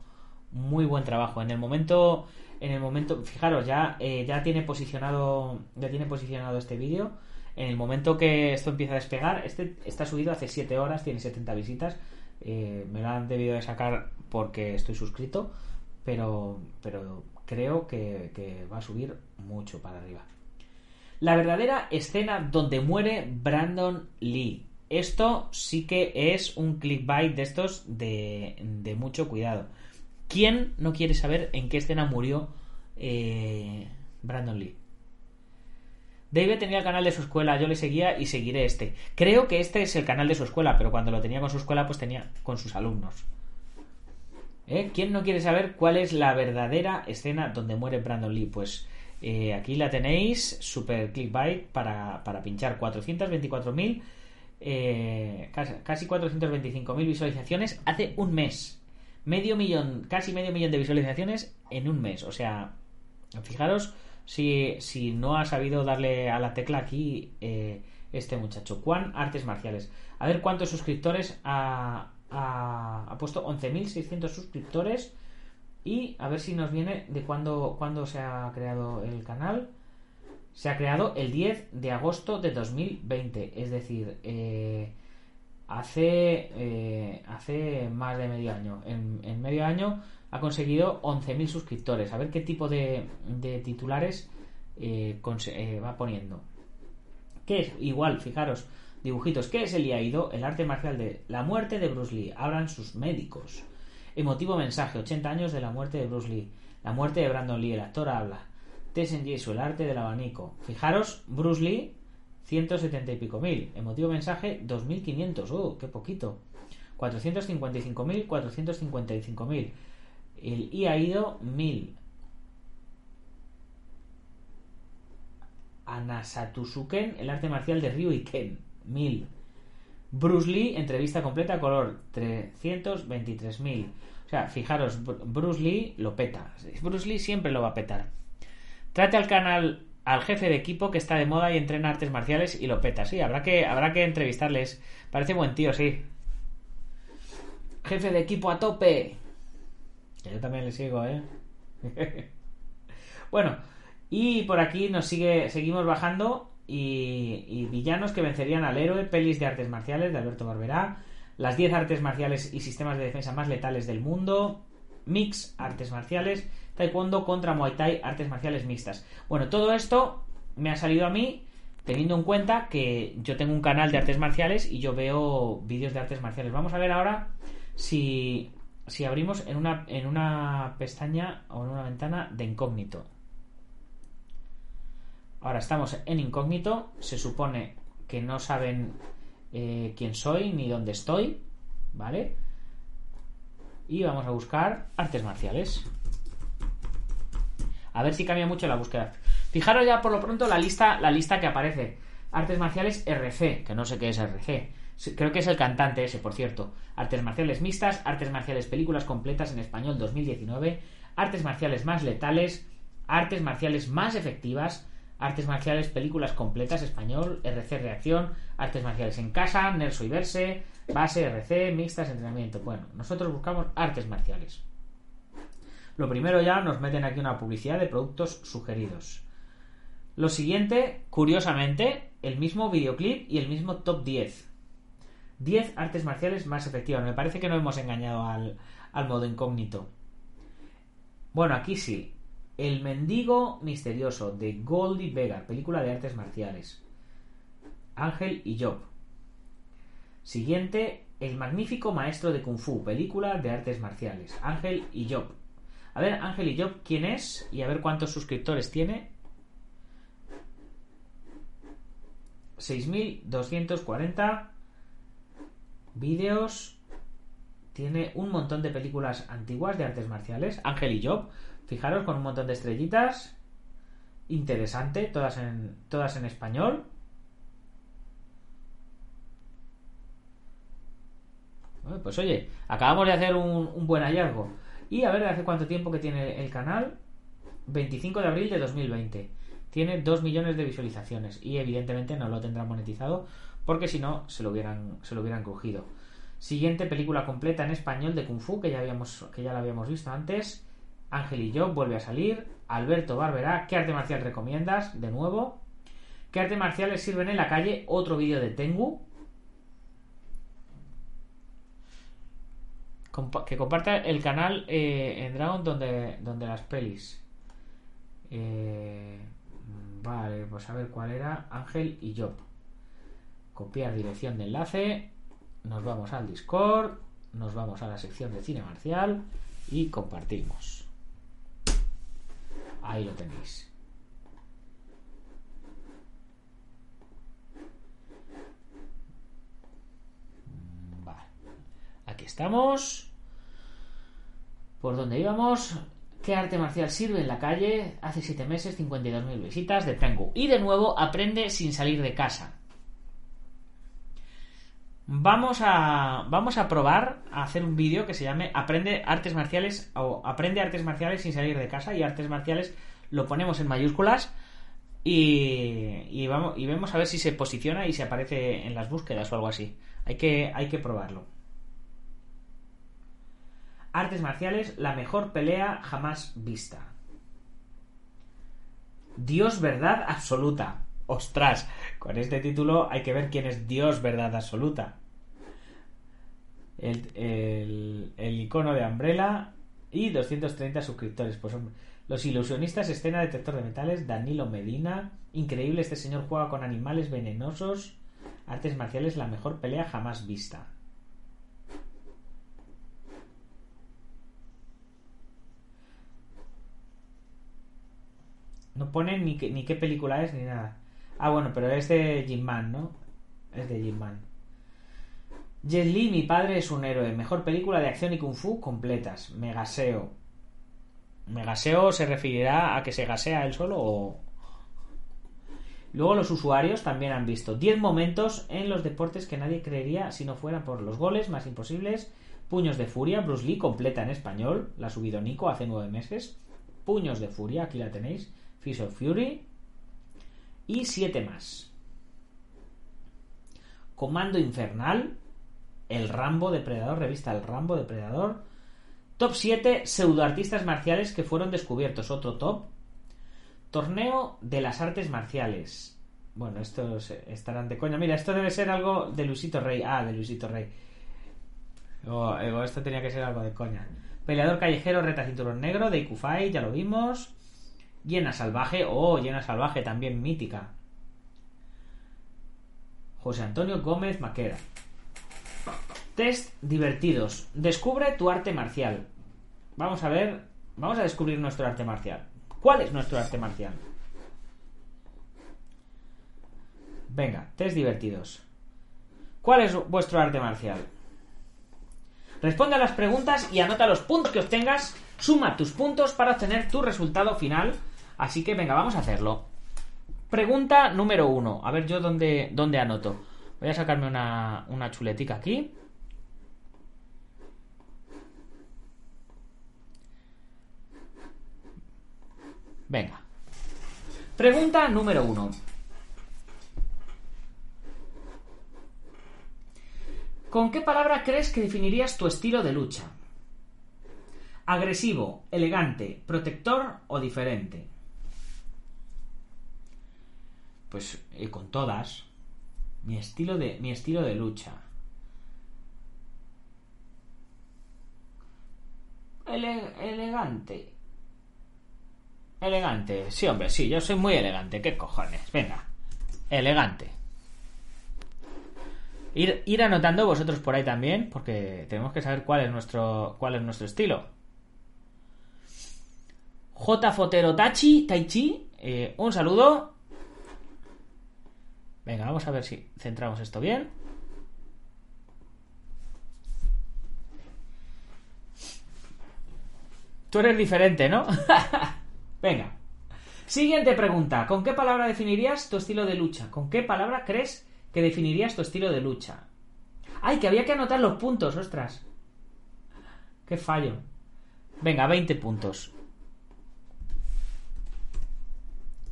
muy buen trabajo. En el momento, en el momento, fijaros, ya, eh, ya tiene posicionado, ya tiene posicionado este vídeo. En el momento que esto empieza a despegar, este está subido hace 7 horas, tiene 70 visitas eh, me lo han debido de sacar porque estoy suscrito, pero, pero creo que, va a subir mucho para arriba. La verdadera escena donde muere Brandon Lee. Esto sí que es un clickbait de estos de mucho cuidado. ¿Quién no quiere saber en qué escena murió eh, Brandon Lee? David tenía el canal de su escuela, yo le seguía y seguiré este. Creo que este es el canal de su escuela, pero cuando lo tenía con su escuela, pues tenía con sus alumnos. ¿Eh? ¿Quién no quiere saber cuál es la verdadera escena donde muere Brandon Lee? Pues eh, aquí la tenéis, super clickbait, para, para pinchar 424.000, eh, casi, casi 425.000 visualizaciones hace un mes. Medio millón, casi medio millón de visualizaciones en un mes. O sea, fijaros si, si no ha sabido darle a la tecla aquí eh, este muchacho. Juan Artes Marciales. A ver cuántos suscriptores ha, ha, puesto. 11.600 suscriptores. Y a ver si nos viene de cuándo, cuándo se ha creado el canal. Se ha creado el 10 de agosto de 2020. Es decir, eh, hace, eh, hace más de medio año. En, medio año ha conseguido 11.000 suscriptores. A ver qué tipo de, titulares eh, eh, va poniendo. ¿Qué es? Igual, fijaros, dibujitos. ¿Qué es el IAIDO? El arte marcial de la muerte de Bruce Lee. Hablan sus médicos. Emotivo mensaje. 80 años de la muerte de Bruce Lee. La muerte de Brandon Lee. El actor habla. Tessen Jesu, el arte del abanico. Fijaros, Bruce Lee, 170 y pico mil. Emotivo mensaje, 2500. ¡Oh, qué poquito! 455.000, 455.000. El I ha ido 1000. Anasatusuken, el arte marcial de Ryu y Ken, 1000. Bruce Lee, entrevista completa, color 323.000. O sea, fijaros, Bruce Lee lo peta. Bruce Lee siempre lo va a petar. Trate al canal al jefe de equipo que está de moda y entrena artes marciales y lo peta. Sí, habrá que, habrá que entrevistarles. Parece buen tío, sí. Jefe de equipo a tope. yo también le sigo, ¿eh? bueno, y por aquí nos sigue, seguimos bajando y, villanos que vencerían al héroe, pelis de artes marciales de Alberto Barberá, las 10 artes marciales y sistemas de defensa más letales del mundo, mix, artes marciales, taekwondo contra muay thai, artes marciales mixtas. Bueno, todo esto me ha salido a mí teniendo en cuenta que yo tengo un canal de artes marciales y yo veo vídeos de artes marciales. Vamos a ver ahora si si abrimos en una, en una pestaña o en una ventana de incógnito. Ahora estamos en incógnito, se supone que no saben eh, quién soy ni dónde estoy, ¿vale? Y vamos a buscar artes marciales. A ver si cambia mucho la búsqueda. Fijaros ya por lo pronto la lista, la lista que aparece. Artes marciales RC, que no sé qué es RC. Creo que es el cantante ese, por cierto. Artes marciales mixtas, artes marciales películas completas en español 2019, artes marciales más letales, artes marciales más efectivas, artes marciales películas completas español, RC reacción, artes marciales en casa, Nerso y Verse, base, RC, mixtas, entrenamiento. Bueno, nosotros buscamos artes marciales. Lo primero ya nos meten aquí una publicidad de productos sugeridos. Lo siguiente, curiosamente, el mismo videoclip y el mismo top 10. 10 artes marciales más efectivas. Me parece que no hemos engañado al, modo incógnito. Bueno, aquí sí. El mendigo misterioso de Goldie Vega, película de artes marciales. Ángel y Job. Siguiente, El magnífico maestro de Kung Fu, película de artes marciales. Ángel y Job. A ver, Ángel y Job, ¿quién es? Y a ver cuántos suscriptores tiene. 6.240 vídeos. Tiene un montón de películas antiguas de artes marciales. Ángel y Job. Fijaros con un montón de estrellitas. Interesante. Todas en, todas en español. Pues oye, acabamos de hacer un, un buen hallazgo. Y a ver, ¿hace cuánto tiempo que tiene el canal? 25 de abril de 2020. Tiene 2 millones de visualizaciones. Y evidentemente no lo tendrá monetizado porque si no se lo hubieran, se lo hubieran cogido. Siguiente película completa en español de Kung Fu, que ya, habíamos, que ya la habíamos visto antes. Ángel y yo vuelve a salir. Alberto Barberá, ¿qué arte marcial recomiendas? De nuevo. ¿Qué arte marciales sirven en la calle? Otro vídeo de Tengu. Que comparta el canal eh, en Dragon donde, donde las pelis. Eh, vale, pues a ver cuál era. Ángel y Job. Copiar dirección de enlace. Nos vamos al Discord. Nos vamos a la sección de cine marcial. Y compartimos. Ahí lo tenéis. Aquí estamos. ¿Por dónde íbamos? ¿Qué arte marcial sirve en la calle? Hace 7 meses, 52.000 visitas de Tengu. Y de nuevo, aprende sin salir de casa. Vamos a, vamos a probar a hacer un vídeo que se llame Aprende artes marciales o Aprende artes marciales sin salir de casa y artes marciales lo ponemos en mayúsculas y, y vamos, y vemos a ver si se posiciona y se aparece en las búsquedas o algo así. Hay que, hay que probarlo. Artes marciales, la mejor pelea jamás vista. Dios verdad absoluta. Ostras, con este título hay que ver quién es Dios verdad absoluta. El, el- icono de Umbrella y 230 suscriptores. Pues hombre, los ilusionistas, escena detector de metales, Danilo Medina. Increíble, este señor juega con animales venenosos. Artes marciales, la mejor pelea jamás vista. No pone ni, qué- ni qué película es ni nada. Ah, bueno, pero es de Jim Man, ¿no? Es de Jim Man. Jet Li, mi padre es un héroe. Mejor película de acción y kung fu completas. Megaseo. ¿Megaseo se referirá a que se gasea él solo o...? Luego los usuarios también han visto 10 momentos en los deportes que nadie creería si no fuera por los goles más imposibles. Puños de furia, Bruce Lee completa en español. La ha subido Nico hace 9 meses. Puños de furia, aquí la tenéis. Fist of Fury. Y 7 más. Comando Infernal. El Rambo Depredador, revista El Rambo Depredador. Top 7 pseudoartistas marciales que fueron descubiertos. Otro top. Torneo de las artes marciales. Bueno, estos estarán de coña. Mira, esto debe ser algo de Luisito Rey. Ah, de Luisito Rey. Oh, eh, esto tenía que ser algo de coña. Peleador callejero reta cinturón negro de Ikufai, ya lo vimos. Llena salvaje, oh, llena salvaje, también mítica. José Antonio Gómez Maquera. Test divertidos. Descubre tu arte marcial. Vamos a ver, vamos a descubrir nuestro arte marcial. ¿Cuál es nuestro arte marcial? Venga, test divertidos. ¿Cuál es vuestro arte marcial? Responde a las preguntas y anota los puntos que obtengas. Suma tus puntos para obtener tu resultado final. Así que venga, vamos a hacerlo. Pregunta número uno. A ver yo dónde, dónde anoto. Voy a sacarme una, una chuletica aquí. Venga. Pregunta número uno. ¿Con qué palabra crees que definirías tu estilo de lucha? Agresivo, elegante, protector o diferente. Pues eh, con todas. Mi estilo de, mi estilo de lucha. Ele- elegante. Elegante. Sí, hombre, sí, yo soy muy elegante. ¿Qué cojones? Venga. Elegante. Ir, ir anotando vosotros por ahí también, porque tenemos que saber cuál es nuestro, cuál es nuestro estilo. J. Fotero Tachi, Taichi, eh, un saludo. Venga, vamos a ver si centramos esto bien. Tú eres diferente, ¿no? Venga. Siguiente pregunta. ¿Con qué palabra definirías tu estilo de lucha? ¿Con qué palabra crees que definirías tu estilo de lucha? ¡Ay, que había que anotar los puntos, ostras! ¡Qué fallo! Venga, 20 puntos.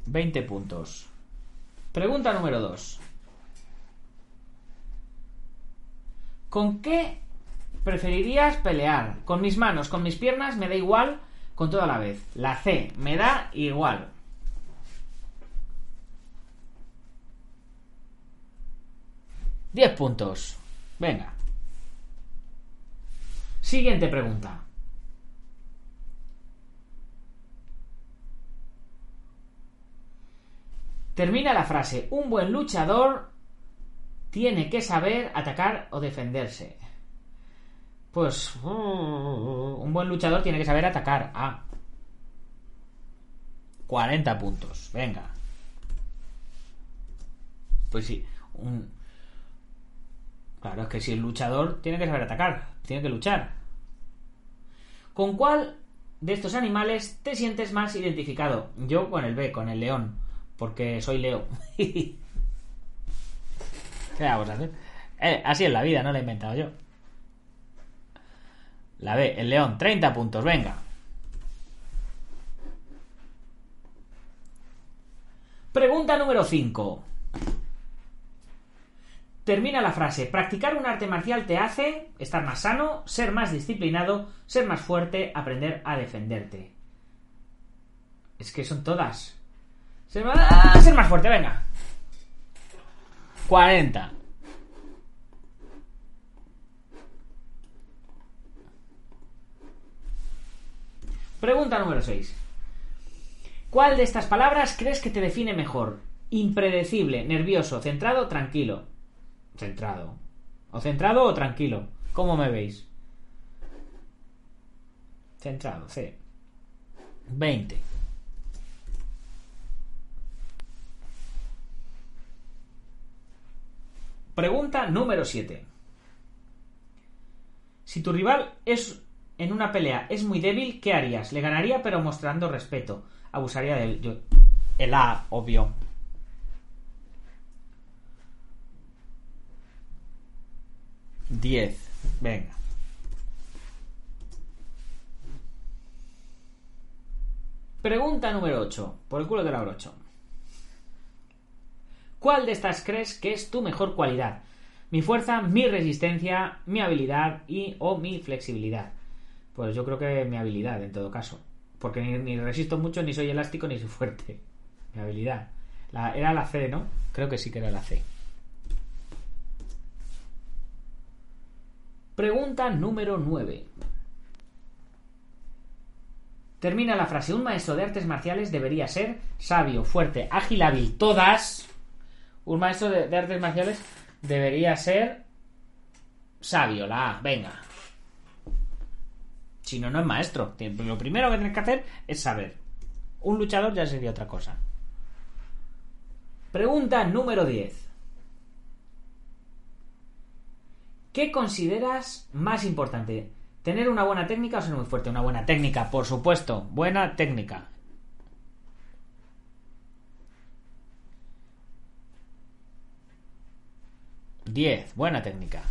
20 puntos. Pregunta número 2. ¿Con qué preferirías pelear? ¿Con mis manos? ¿Con mis piernas? Me da igual con toda la vez. La C, me da igual. Diez puntos. Venga. Siguiente pregunta. Termina la frase. Un buen luchador tiene que saber atacar o defenderse. Pues uh, un buen luchador tiene que saber atacar. Ah. 40 puntos. Venga. Pues sí. Claro, es que si el luchador tiene que saber atacar. Tiene que luchar. ¿Con cuál de estos animales te sientes más identificado? Yo con el B, con el león porque soy Leo. ¿Qué vamos a hacer? Eh, así es la vida, no la he inventado yo. La B, el león, 30 puntos, venga. Pregunta número 5. Termina la frase. Practicar un arte marcial te hace estar más sano, ser más disciplinado, ser más fuerte, aprender a defenderte. Es que son todas. Se va a ser más fuerte, venga. 40. Pregunta número 6. ¿Cuál de estas palabras crees que te define mejor? Impredecible, nervioso, centrado, tranquilo. Centrado. O centrado o tranquilo. ¿Cómo me veis? Centrado, sí. 20. Pregunta número 7. Si tu rival es en una pelea es muy débil, ¿qué harías? Le ganaría pero mostrando respeto. Abusaría de él. Yo, el A, obvio. Diez. Venga. Pregunta número 8. Por el culo de la brocho. ¿Cuál de estas crees que es tu mejor cualidad? Mi fuerza, mi resistencia, mi habilidad y o mi flexibilidad. Pues yo creo que mi habilidad, en todo caso. Porque ni, resisto mucho, ni soy elástico, ni soy fuerte. Mi habilidad. era la C, ¿no? Creo que sí que era la C. Pregunta número 9. Termina la frase. Un maestro de artes marciales debería ser sabio, fuerte, ágil, hábil. Todas un maestro de, artes marciales debería ser sabio, la A, venga. Si no, no es maestro. Lo primero que tienes que hacer es saber. Un luchador ya sería otra cosa. Pregunta número 10. ¿Qué consideras más importante? ¿Tener una buena técnica o ser muy fuerte? Una buena técnica, por supuesto. Buena técnica. 10. Buena técnica.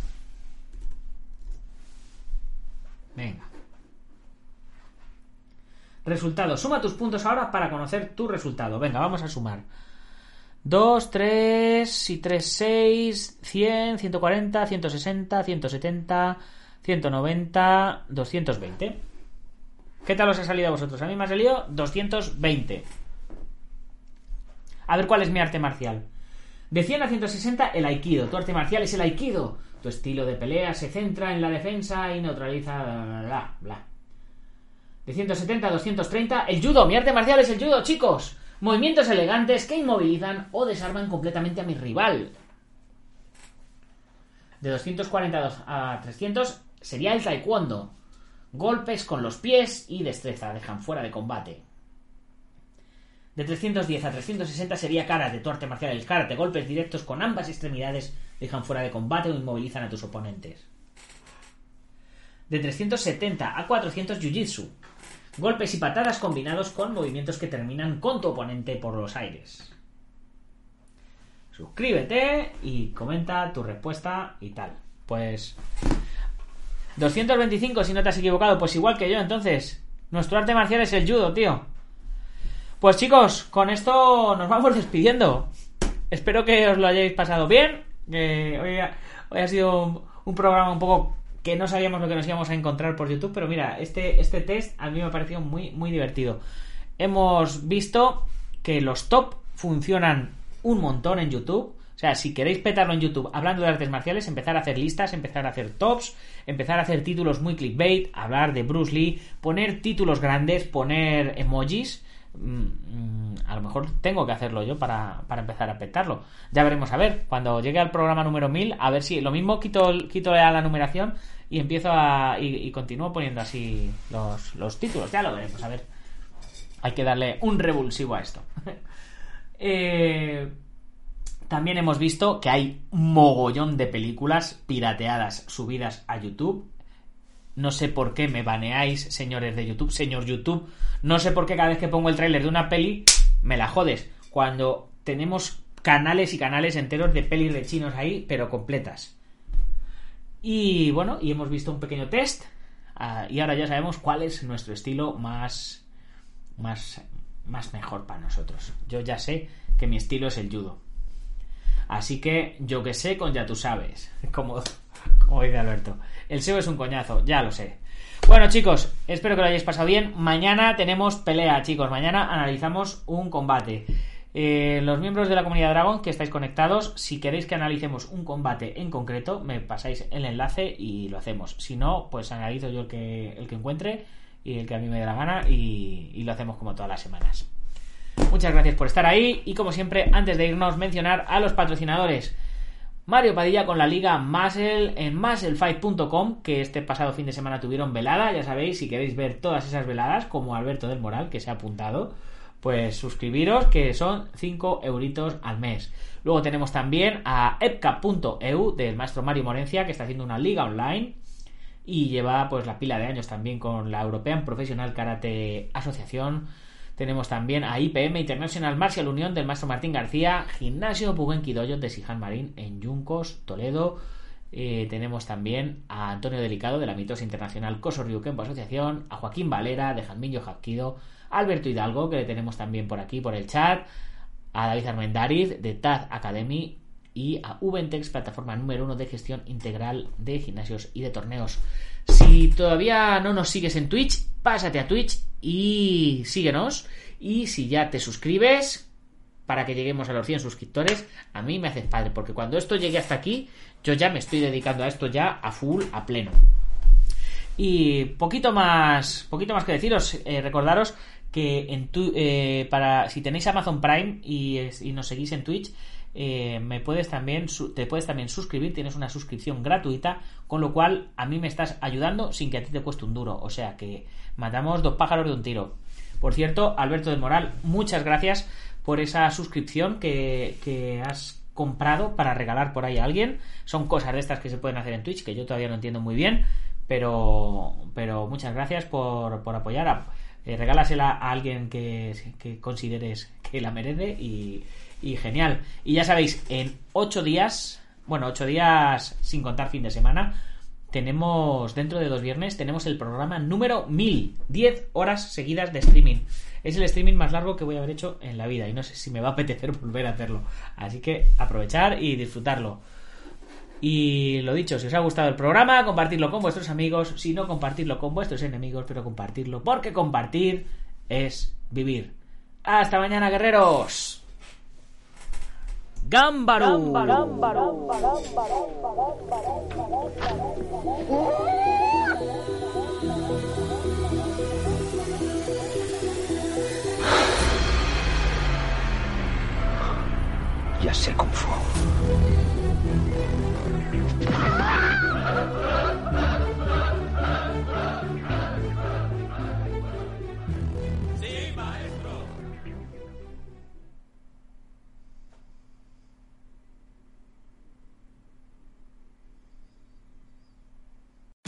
Venga. Resultado. Suma tus puntos ahora para conocer tu resultado. Venga, vamos a sumar. 2, 3 y 3, 6, 100, 140, 160, 170, 190, 220. ¿Qué tal os ha salido a vosotros? A mí me ha salido 220. A ver cuál es mi arte marcial. De 100 a 160, el aikido. Tu arte marcial es el aikido. Tu estilo de pelea se centra en la defensa y neutraliza... De 170 a 230, el judo. Mi arte marcial es el judo, chicos. Movimientos elegantes que inmovilizan o desarman completamente a mi rival. De 242 a 300 sería el taekwondo. Golpes con los pies y destreza dejan fuera de combate. De 310 a 360 sería karate, tu arte marcial el karate. Golpes directos con ambas extremidades dejan fuera de combate o inmovilizan a tus oponentes. De 370 a 400 jiu-jitsu. Golpes y patadas combinados con movimientos que terminan con tu oponente por los aires. Suscríbete y comenta tu respuesta y tal. Pues 225 si no te has equivocado, pues igual que yo entonces. Nuestro arte marcial es el judo, tío. Pues chicos, con esto nos vamos despidiendo. Espero que os lo hayáis pasado bien. hoy, ha, sido un, un, programa un poco que no sabíamos lo que nos íbamos a encontrar por YouTube, pero mira, este, este test a mí me ha parecido muy, muy divertido. Hemos visto que los top funcionan un montón en YouTube. O sea, si queréis petarlo en YouTube hablando de artes marciales, empezar a hacer listas, empezar a hacer tops, empezar a hacer títulos muy clickbait, hablar de Bruce Lee, poner títulos grandes, poner emojis. Mm, a lo mejor tengo que hacerlo yo para, empezar a petarlo. Ya veremos a ver. Cuando llegue al programa número 1000, a ver si lo mismo quito, quito la numeración y empiezo a. y, continúo poniendo así los, los títulos. Ya lo veremos, a ver. Hay que darle un revulsivo a esto. eh también hemos visto que hay mogollón de películas pirateadas subidas a YouTube. No sé por qué me baneáis, señores de YouTube, señor YouTube. No sé por qué cada vez que pongo el tráiler de una peli me la jodes. Cuando tenemos canales y canales enteros de pelis de chinos ahí, pero completas. Y bueno, y hemos visto un pequeño test. Ah, y ahora ya sabemos cuál es nuestro estilo más, más, más mejor para nosotros. Yo ya sé que mi estilo es el judo. Así que yo que sé con ya tú sabes, como, como dice Alberto. El SEO es un coñazo, ya lo sé. Bueno chicos, espero que lo hayáis pasado bien. Mañana tenemos pelea, chicos. Mañana analizamos un combate. Eh, los miembros de la comunidad Dragon que estáis conectados, si queréis que analicemos un combate en concreto, me pasáis el enlace y lo hacemos. Si no, pues analizo yo el que, el que encuentre y el que a mí me dé la gana y, y lo hacemos como todas las semanas. Muchas gracias por estar ahí y como siempre, antes de irnos, mencionar a los patrocinadores. Mario Padilla con la liga Muscle en musclefight.com, que este pasado fin de semana tuvieron velada, ya sabéis, si queréis ver todas esas veladas, como Alberto del Moral, que se ha apuntado, pues suscribiros, que son 5 euritos al mes. Luego tenemos también a epca.eu del maestro Mario Morencia, que está haciendo una liga online y lleva pues la pila de años también con la European Professional Karate Asociación tenemos también a IPM International Martial Unión del maestro Martín García, Gimnasio Puguenquidoyo de Sijan Marín en Yuncos, Toledo. Eh, tenemos también a Antonio Delicado de la Mitosa Internacional Coso Kempo Asociación, a Joaquín Valera de Jalmillo Jaquido, Alberto Hidalgo, que le tenemos también por aquí por el chat, a David Armendariz de TAD Academy y a Ubentex, plataforma número uno de gestión integral de gimnasios y de torneos. Si todavía no nos sigues en Twitch, pásate a Twitch y síguenos. Y si ya te suscribes, para que lleguemos a los 100 suscriptores, a mí me hace padre, porque cuando esto llegue hasta aquí, yo ya me estoy dedicando a esto ya a full, a pleno. Y poquito más, poquito más que deciros, eh, recordaros que en tu, eh, para si tenéis Amazon Prime y, y nos seguís en Twitch, eh, me puedes también te puedes también suscribir, tienes una suscripción gratuita, con lo cual a mí me estás ayudando sin que a ti te cueste un duro. O sea que matamos dos pájaros de un tiro. Por cierto, Alberto del Moral, muchas gracias por esa suscripción que, has comprado para regalar por ahí a alguien. Son cosas de estas que se pueden hacer en Twitch que yo todavía no entiendo muy bien, pero, pero muchas gracias por, por apoyar. Eh, regálasela a alguien que, que consideres que la merece y, y genial. Y ya sabéis, en ocho días, bueno, ocho días sin contar fin de semana, tenemos, dentro de dos viernes, tenemos el programa número 1000, 10 horas seguidas de streaming. Es el streaming más largo que voy a haber hecho en la vida y no sé si me va a apetecer volver a hacerlo. Así que aprovechar y disfrutarlo. Y lo dicho, si os ha gustado el programa, compartirlo con vuestros amigos, si no compartirlo con vuestros enemigos, pero compartirlo, porque compartir es vivir. Hasta mañana, guerreros. Gámbaro. Ya sé Kung Fu. Ah!